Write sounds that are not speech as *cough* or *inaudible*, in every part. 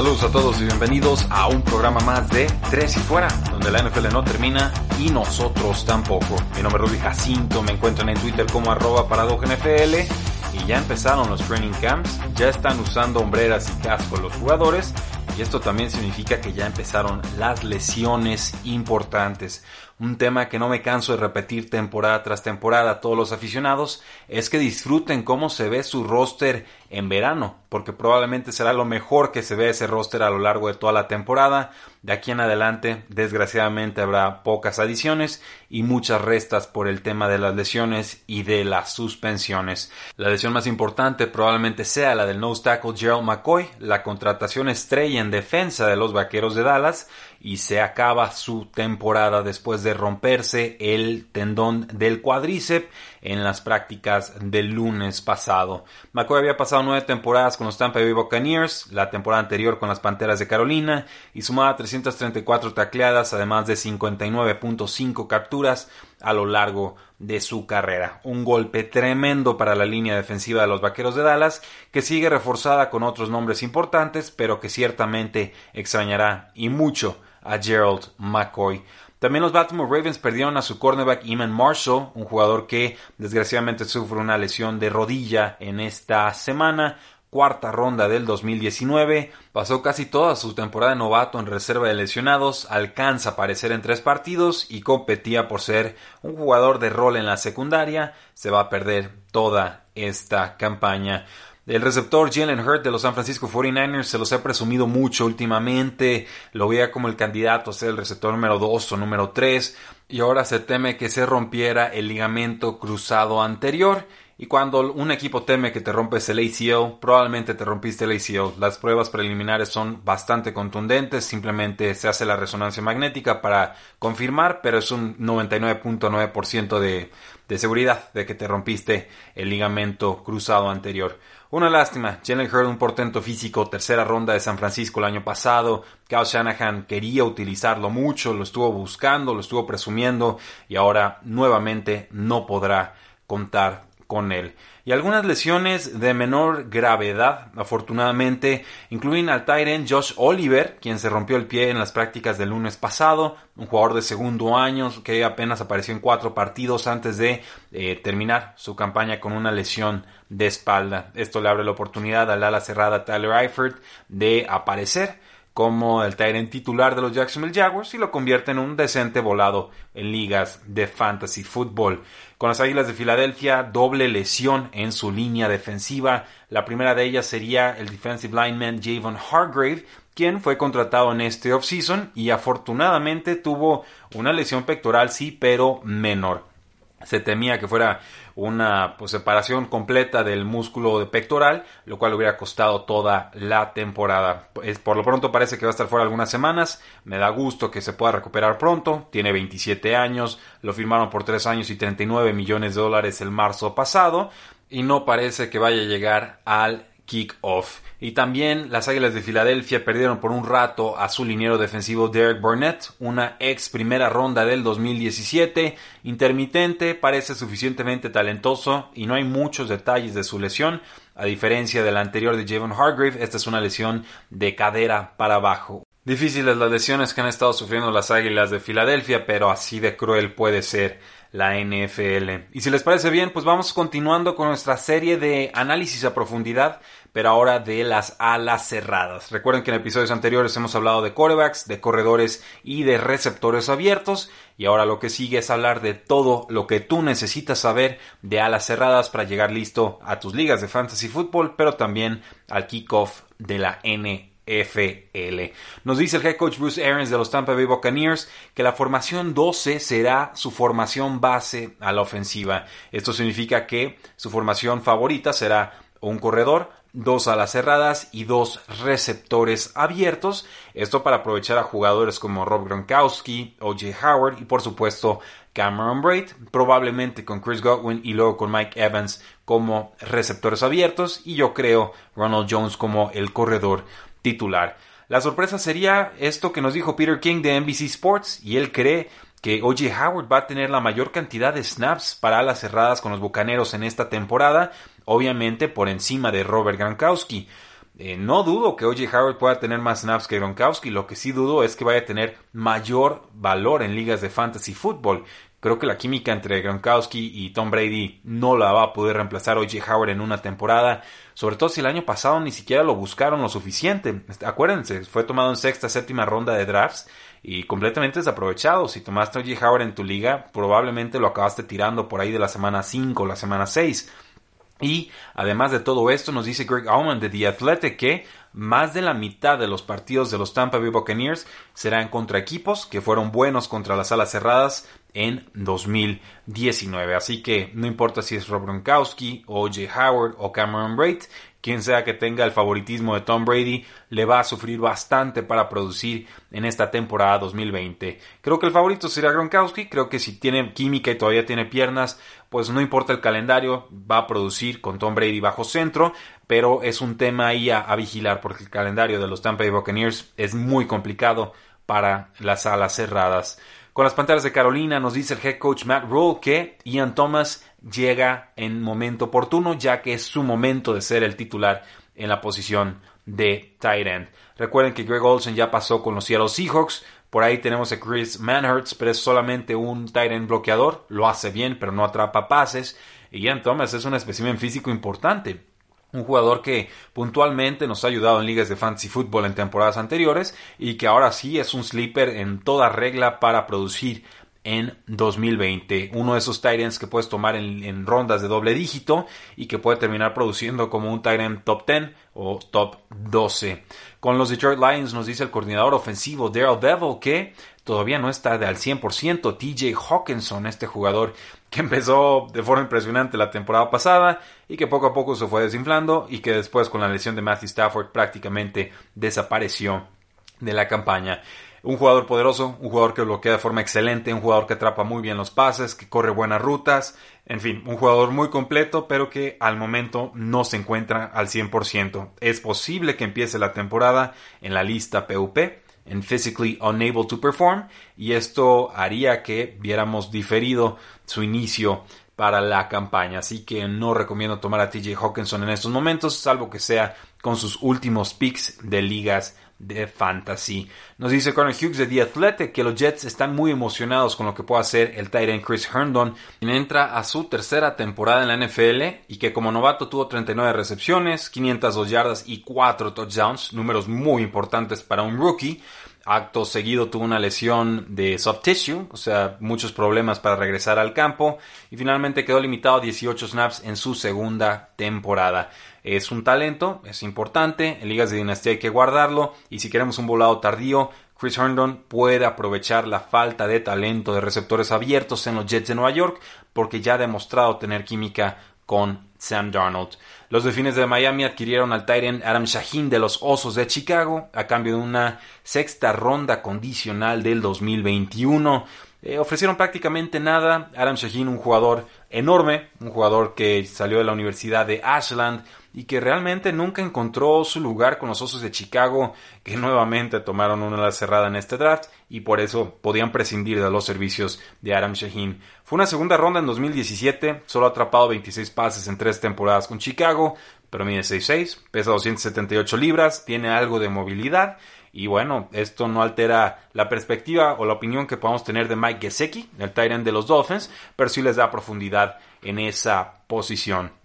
Saludos a todos y bienvenidos a un programa más de Tres y Fuera, donde la NFL no termina y nosotros tampoco. Mi nombre es Rudy Jacinto, me encuentran en Twitter como arroba NFL y ya empezaron los training camps, ya están usando hombreras y cascos los jugadores y esto también significa que ya empezaron las lesiones importantes. Un tema que no me canso de repetir temporada tras temporada a todos los aficionados es que disfruten cómo se ve su roster en verano, porque probablemente será lo mejor que se ve ese roster a lo largo de toda la temporada. De aquí en adelante, desgraciadamente, habrá pocas adiciones y muchas restas por el tema de las lesiones y de las suspensiones. La lesión más importante probablemente sea la del nose tackle Gerald McCoy, la contratación estrella en defensa de los Vaqueros de Dallas, y se acaba su temporada después de romperse el tendón del cuádriceps en las prácticas del lunes pasado. McCoy había pasado nueve temporadas con los Tampa Bay Buccaneers, la temporada anterior con las Panteras de Carolina y sumaba 334 tacleadas además de 59.5 capturas a lo largo de su carrera. Un golpe tremendo para la línea defensiva de los Vaqueros de Dallas, que sigue reforzada con otros nombres importantes, pero que ciertamente extrañará y mucho a Gerald McCoy. También los Baltimore Ravens perdieron a su cornerback Eman Marshall, un jugador que desgraciadamente sufre una lesión de rodilla en esta semana. Cuarta ronda del 2019, pasó casi toda su temporada de novato en reserva de lesionados, alcanza a aparecer en tres partidos y competía por ser un jugador de rol en la secundaria, se va a perder toda esta campaña. El receptor Jalen Hurt de los San Francisco 49ers se los ha presumido mucho últimamente, lo veía como el candidato a ser el receptor número 2 o número 3 y ahora se teme que se rompiera el ligamento cruzado anterior. Y cuando un equipo teme que te rompes el ACL, probablemente te rompiste el ACL. Las pruebas preliminares son bastante contundentes, simplemente se hace la resonancia magnética para confirmar, pero es un 99.9% de, de seguridad de que te rompiste el ligamento cruzado anterior. Una lástima, Jalen Hurd, un portento físico, tercera ronda de San Francisco el año pasado. Kyle Shanahan quería utilizarlo mucho, lo estuvo buscando, lo estuvo presumiendo y ahora nuevamente no podrá contar con él. Y algunas lesiones de menor gravedad, afortunadamente, incluyen al Tyrant Josh Oliver, quien se rompió el pie en las prácticas del lunes pasado, un jugador de segundo año que apenas apareció en cuatro partidos antes de eh, terminar su campaña con una lesión de espalda. Esto le abre la oportunidad al ala cerrada Tyler Eifert de aparecer como el Tyrant titular de los Jacksonville Jaguars y lo convierte en un decente volado en ligas de fantasy football. Con las Águilas de Filadelfia, doble lesión en su línea defensiva. La primera de ellas sería el defensive lineman Javon Hargrave, quien fue contratado en este offseason y afortunadamente tuvo una lesión pectoral, sí, pero menor. Se temía que fuera una pues, separación completa del músculo pectoral, lo cual hubiera costado toda la temporada. Por lo pronto parece que va a estar fuera algunas semanas. Me da gusto que se pueda recuperar pronto. Tiene 27 años, lo firmaron por 3 años y 39 millones de dólares el marzo pasado y no parece que vaya a llegar al kickoff. Y también las Águilas de Filadelfia perdieron por un rato a su liniero defensivo Derek Burnett, una ex primera ronda del 2017, intermitente, parece suficientemente talentoso y no hay muchos detalles de su lesión. A diferencia de la anterior de Javon Hargrave, esta es una lesión de cadera para abajo. Difíciles las lesiones que han estado sufriendo las Águilas de Filadelfia, pero así de cruel puede ser la NFL. Y si les parece bien, pues vamos continuando con nuestra serie de análisis a profundidad pero ahora de las alas cerradas. Recuerden que en episodios anteriores hemos hablado de corebacks, de corredores y de receptores abiertos, y ahora lo que sigue es hablar de todo lo que tú necesitas saber de alas cerradas para llegar listo a tus ligas de fantasy fútbol, pero también al kickoff de la NFL. Nos dice el head coach Bruce Arians de los Tampa Bay Buccaneers que la formación 12 será su formación base a la ofensiva. Esto significa que su formación favorita será un corredor, dos alas cerradas y dos receptores abiertos. Esto para aprovechar a jugadores como Rob Gronkowski, O.J. Howard y por supuesto Cameron Braid, probablemente con Chris Godwin y luego con Mike Evans como receptores abiertos y yo creo Ronald Jones como el corredor titular. La sorpresa sería esto que nos dijo Peter King de NBC Sports y él cree que O.J. Howard va a tener la mayor cantidad de snaps para alas cerradas con los Bucaneros en esta temporada, obviamente por encima de Robert Gronkowski. Eh, no dudo que O.J. Howard pueda tener más snaps que Gronkowski, lo que sí dudo es que vaya a tener mayor valor en ligas de fantasy fútbol. Creo que la química entre Gronkowski y Tom Brady no la va a poder reemplazar O.J. Howard en una temporada, sobre todo si el año pasado ni siquiera lo buscaron lo suficiente. Acuérdense, fue tomado en sexta, séptima ronda de drafts y completamente desaprovechado. Si tomaste O.J. Howard en tu liga, probablemente lo acabaste tirando por ahí de la semana 5 o la semana 6. Y además de todo esto, nos dice Greg Allman de The Athletic que más de la mitad de los partidos de los Tampa Bay Buccaneers serán contra equipos que fueron buenos contra las alas cerradas en 2019. Así que no importa si es Rob Gronkowski, o J. Howard o Cameron Braid, quien sea que tenga el favoritismo de Tom Brady, le va a sufrir bastante para producir en esta temporada 2020. Creo que el favorito será Gronkowski, creo que si tiene química y todavía tiene piernas, pues no importa el calendario, va a producir con Tom Brady bajo centro, pero es un tema ahí a, a vigilar porque el calendario de los Tampa Bay Buccaneers es muy complicado para las alas cerradas. Con las Panteras de Carolina nos dice el head coach Matt Rule que Ian Thomas llega en momento oportuno, ya que es su momento de ser el titular en la posición de tight end. Recuerden que Greg Olsen ya pasó con los Seattle Seahawks. Por ahí tenemos a Chris Manhurts, pero es solamente un tight end bloqueador. Lo hace bien, pero no atrapa pases. Ian Thomas es un espécimen físico importante. Un jugador que puntualmente nos ha ayudado en ligas de fantasy fútbol en temporadas anteriores y que ahora sí es un sleeper en toda regla para producir en 2020. Uno de esos Titans que puedes tomar en, rondas de doble dígito y que puede terminar produciendo como un Titan top 10 o top 12. Con los Detroit Lions nos dice el coordinador ofensivo Daryl Bevel que todavía no está al 100% TJ Hawkinson, este jugador que empezó de forma impresionante la temporada pasada y que poco a poco se fue desinflando y que después con la lesión de Matthew Stafford prácticamente desapareció de la campaña. Un jugador poderoso, un jugador que bloquea de forma excelente, un jugador que atrapa muy bien los pases, que corre buenas rutas, en fin, un jugador muy completo, pero que al momento no se encuentra al 100%. Es posible que empiece la temporada en la lista PUP, en Physically Unable to Perform, y esto haría que viéramos diferido su inicio para la campaña. Así que no recomiendo tomar a TJ Hawkinson en estos momentos, salvo que sea con sus últimos picks de ligas de fantasy. Nos dice Connor Hughes de The Athletic que los Jets están muy emocionados con lo que puede hacer el Titan Chris Herndon, quien entra a su tercera temporada en la NFL y que como novato tuvo 39 recepciones, 502 yardas y 4 touchdowns, números muy importantes para un rookie. Acto seguido tuvo una lesión de soft tissue, o sea, muchos problemas para regresar al campo y finalmente quedó limitado a 18 snaps en su segunda temporada. Es un talento, es importante, en ligas de dinastía hay que guardarlo y si queremos un volado tardío, Chris Herndon puede aprovechar la falta de talento de receptores abiertos en los Jets de Nueva York porque ya ha demostrado tener química con Sam Darnold. Los Delfines de Miami adquirieron al Titan Adam Shaheen de los Osos de Chicago a cambio de una sexta ronda condicional del 2021. Eh, ofrecieron prácticamente nada. Adam Shaheen, un jugador enorme, un jugador que salió de la Universidad de Ashland y que realmente nunca encontró su lugar con los Osos de Chicago, que nuevamente tomaron una ala cerrada en este draft y por eso podían prescindir de los servicios de Adam Shaheen. Fue una segunda ronda en 2017, solo ha atrapado 26 pases en tres temporadas con Chicago, pero mide 6'6, pesa 278 libras, tiene algo de movilidad y bueno, esto no altera la perspectiva o la opinión que podamos tener de Mike Gesecki, el Tyrant de los Dolphins, pero sí les da profundidad en esa posición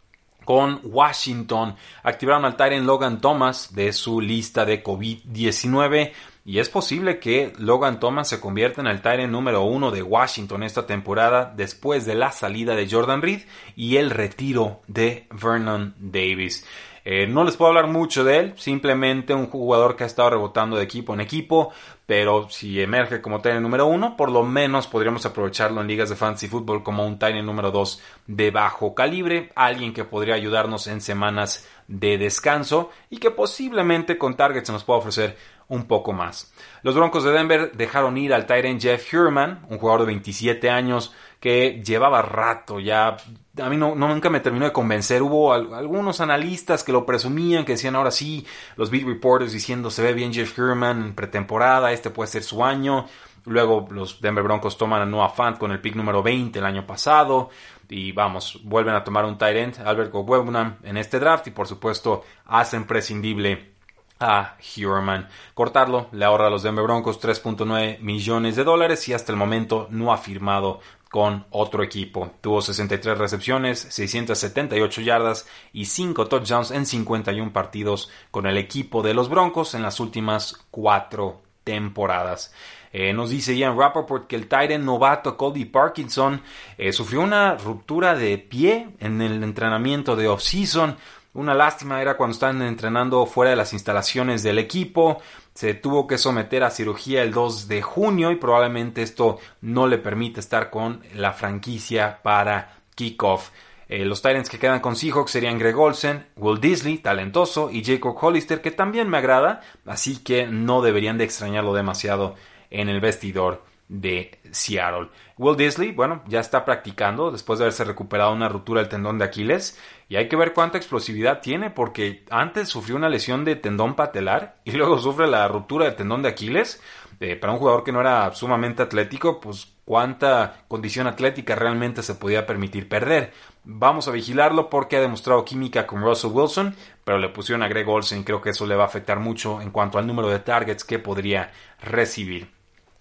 con Washington. Activaron al Tyrant Logan Thomas de su lista de COVID-19 y es posible que Logan Thomas se convierta en el Tyrant número uno de Washington esta temporada después de la salida de Jordan Reed y el retiro de Vernon Davis. Eh, no les puedo hablar mucho de él, simplemente un jugador que ha estado rebotando de equipo en equipo, pero si emerge como Titan número uno, por lo menos podríamos aprovecharlo en ligas de fantasy fútbol como un Titan número dos de bajo calibre, alguien que podría ayudarnos en semanas de descanso y que posiblemente con targets nos pueda ofrecer un poco más. Los Broncos de Denver dejaron ir al Titan Jeff Hurman, un jugador de 27 años que llevaba rato ya. A mí no, nunca me terminó de convencer. Hubo algunos analistas que lo presumían, que decían ahora sí, los beat reporters diciendo se ve bien Jeff Hurman en pretemporada, este puede ser su año. Luego los Denver Broncos toman a Noah Fant con el pick número 20 el año pasado. Y vamos, vuelven a tomar un tight end, Albert Gobernam, en este draft. Y por supuesto, hacen prescindible a Hurman. Cortarlo le ahorra a los Denver Broncos 3.9 millones de dólares y hasta el momento no ha firmado con otro equipo. Tuvo 63 recepciones, 678 yardas y 5 touchdowns en 51 partidos con el equipo de los Broncos en las últimas cuatro temporadas. Eh, nos dice Ian Rappaport que el Titan novato Cody Parkinson eh, sufrió una ruptura de pie en el entrenamiento de off-season. Una lástima era cuando estaban entrenando fuera de las instalaciones del equipo. Se tuvo que someter a cirugía el 2 de junio y probablemente esto no le permite estar con la franquicia para kickoff. Eh, los Titans que quedan con Seahawks serían Greg Olsen, Will Disley, talentoso, y Jacob Hollister, que también me agrada, así que no deberían de extrañarlo demasiado en el vestidor de Seattle. Will Disley, bueno, ya está practicando después de haberse recuperado una ruptura del tendón de Aquiles y hay que ver cuánta explosividad tiene porque antes sufrió una lesión de tendón patelar y *laughs* luego sufre la ruptura del tendón de Aquiles. Eh, para un jugador que no era sumamente atlético, pues cuánta condición atlética realmente se podía permitir perder. Vamos a vigilarlo porque ha demostrado química con Russell Wilson, pero le pusieron a Greg Olsen y creo que eso le va a afectar mucho en cuanto al número de targets que podría recibir.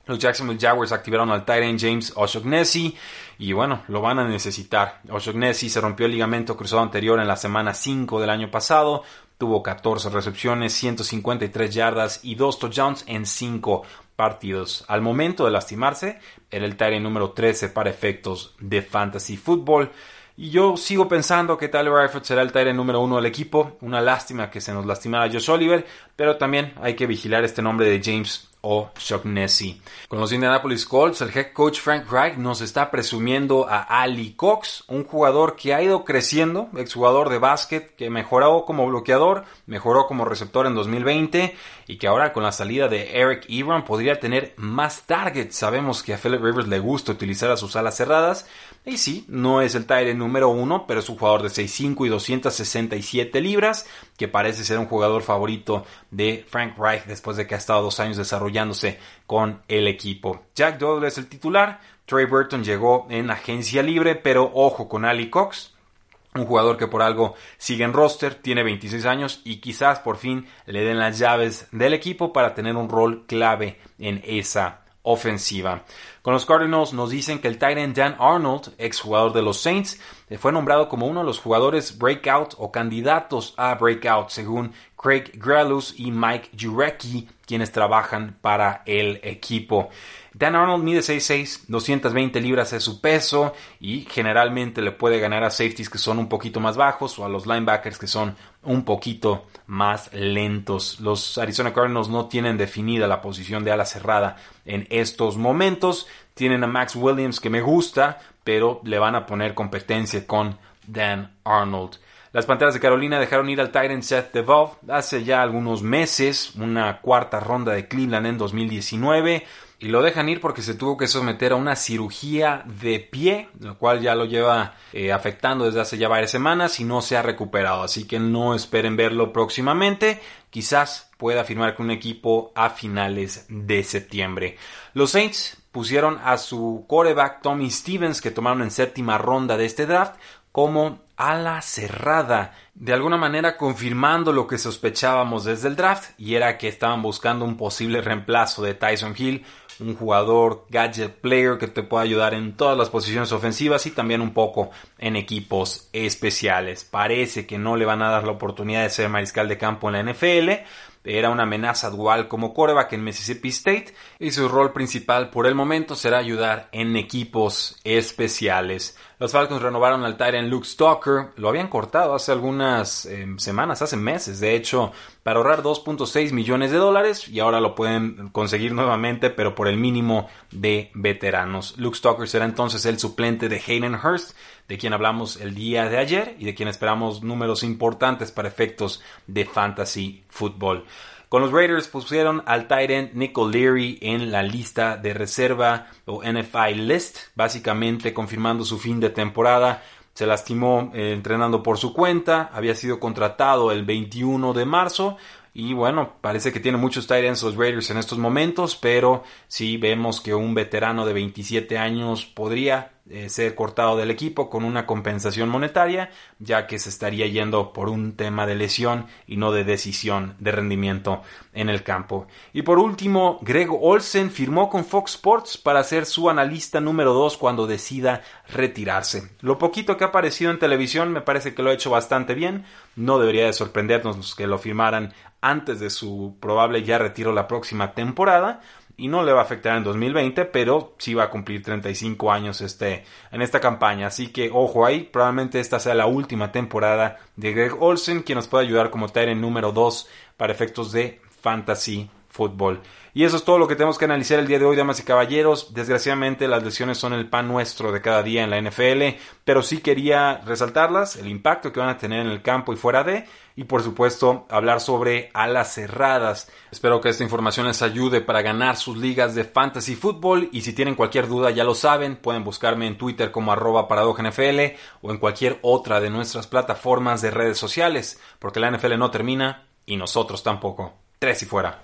Los Jacksonville Jaguars activaron al Titan James O'Shaughnessy y bueno, lo van a necesitar. O'Shaughnessy se rompió el ligamento cruzado anterior en la semana 5 del año pasado, tuvo 14 recepciones, 153 yardas y 2 touchdowns en 5 partidos. Al momento de lastimarse, era el Titan número 13 para efectos de fantasy football. Y yo sigo pensando que Tyler Eifert será el Tyrant número uno del equipo. Una lástima que se nos lastimara Josh Oliver, pero también hay que vigilar este nombre de James o Shaughnessy. Con los Indianapolis Colts, el head coach Frank Reich nos está presumiendo a Ali Cox, un jugador que ha ido creciendo, exjugador de básquet, que mejoró como bloqueador, mejoró como receptor en 2020 y que ahora con la salida de Eric Ebron podría tener más targets. Sabemos que a Philip Rivers le gusta utilizar a sus alas cerradas. Y sí, no es el Tyre número uno, pero es un jugador de 6'5 y 267 libras, que parece ser un jugador favorito de Frank Reich después de que ha estado dos años desarrollándose con el equipo. Jack Doyle es el titular, Trey Burton llegó en agencia libre, pero ojo con Ali Cox, un jugador que por algo sigue en roster, tiene 26 años y quizás por fin le den las llaves del equipo para tener un rol clave en esa ofensiva. Con los Cardinals nos dicen que el Titan Dan Arnold, exjugador de los Saints, eh, fue nombrado como uno de los jugadores breakout o candidatos a breakout según Craig Gralus y Mike Jurecki, quienes trabajan para el equipo. Dan Arnold mide 6'6, 220 libras es su peso y generalmente le puede ganar a safeties que son un poquito más bajos o a los linebackers que son un poquito más lentos. Los Arizona Cardinals no tienen definida la posición de ala cerrada en estos momentos. Tienen a Max Williams que me gusta, pero le van a poner competencia con Dan Arnold. Las Panteras de Carolina dejaron ir al Tyrant Seth DeVove hace ya algunos meses, una cuarta ronda de Cleveland en 2019 y lo dejan ir porque se tuvo que someter a una cirugía de pie, lo cual ya lo lleva eh, afectando desde hace ya varias semanas y no se ha recuperado, así que no esperen verlo próximamente, quizás pueda firmar con un equipo a finales de septiembre. Los Saints pusieron a su coreback Tommy Stevens, que tomaron en séptima ronda de este draft, como ala cerrada, de alguna manera confirmando lo que sospechábamos desde el draft, y era que estaban buscando un posible reemplazo de Tyson Hill, un jugador gadget player que te pueda ayudar en todas las posiciones ofensivas y también un poco en equipos especiales. Parece que no le van a dar la oportunidad de ser mariscal de campo en la NFL, era una amenaza dual como coreback en Mississippi State y su rol principal por el momento será ayudar en equipos especiales. Los Falcons renovaron al Tyrant Luke Stalker, lo habían cortado hace algunas em, semanas, hace meses, de hecho, para ahorrar 2.6 millones de dólares y ahora lo pueden conseguir nuevamente, pero por el mínimo de veteranos. Luke Stalker será entonces el suplente de Hayden Hurst, de quien hablamos el día de ayer y de quien esperamos números importantes para efectos de fantasy football. Con los Raiders pusieron al Tyrant Nick O'Leary en la lista de reserva o NFI list, básicamente confirmando su fin de temporada. Se lastimó eh, entrenando por su cuenta, había sido contratado el 21 de marzo y bueno, parece que tiene muchos tight los Raiders en estos momentos, pero sí vemos que un veterano de 27 años podría eh, ser cortado del equipo con una compensación monetaria, ya que se estaría yendo por un tema de lesión y no de decisión de rendimiento en el campo. Y por último, Greg Olsen firmó con Fox Sports para ser su analista número 2 cuando decida retirarse. Lo poquito que ha aparecido en televisión me parece que lo ha hecho bastante bien. No debería de sorprendernos que lo firmaran antes de su probable ya retiro la próxima temporada y no le va a afectar en 2020, pero sí va a cumplir 35 años este, en esta campaña. Así que ojo ahí, probablemente esta sea la última temporada de Greg Olsen, quien nos puede ayudar como en número 2 para efectos de fantasy fútbol. Y eso es todo lo que tenemos que analizar el día de hoy, damas y caballeros. Desgraciadamente las lesiones son el pan nuestro de cada día en la NFL, pero sí quería resaltarlas, el impacto que van a tener en el campo y fuera de, y por supuesto hablar sobre alas cerradas. Espero que esta información les ayude para ganar sus ligas de fantasy fútbol y si tienen cualquier duda ya lo saben, pueden buscarme en Twitter como arroba NFL o en cualquier otra de nuestras plataformas de redes sociales, porque la NFL no termina y nosotros tampoco. Tres y fuera.